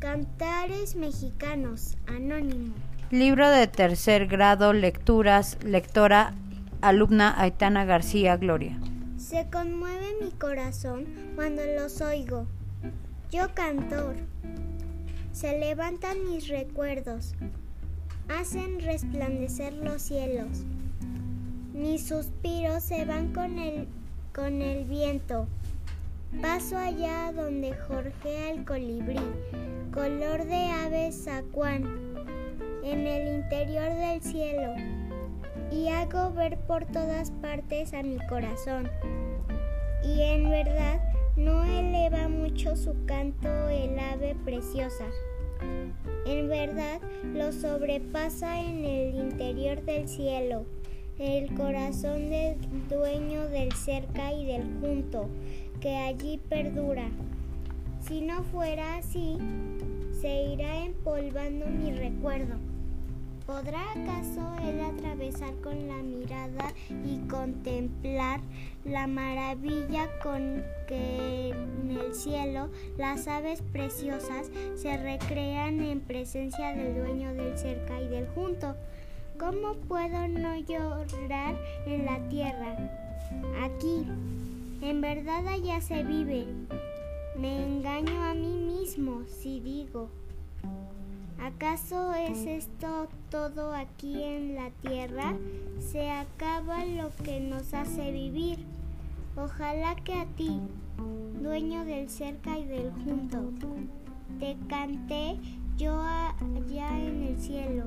Cantares Mexicanos, Anónimo. Libro de tercer grado, lecturas, lectora, alumna Aitana García Gloria. Se conmueve mi corazón cuando los oigo. Yo cantor. Se levantan mis recuerdos, hacen resplandecer los cielos. Mis suspiros se van con el, con el viento. Paso allá donde jorgea el colibrí, color de ave sacuán, en el interior del cielo, y hago ver por todas partes a mi corazón. Y en verdad no eleva mucho su canto el ave preciosa. En verdad lo sobrepasa en el interior del cielo, el corazón del dueño del cerca y del junto, que allí perdura. Si no fuera así, se irá empolvando mi recuerdo. ¿Podrá acaso él atravesar con la mirada y contemplar la maravilla con que en el cielo las aves preciosas se recrean en presencia del dueño del cerca y del junto? ¿Cómo puedo no llorar en la tierra? Aquí, en verdad allá se vive. Me engaño a mí mismo si digo, ¿acaso es esto todo aquí en la tierra? Se acaba lo que nos hace vivir. Ojalá que a ti, dueño del cerca y del junto, te cante yo allá en el cielo.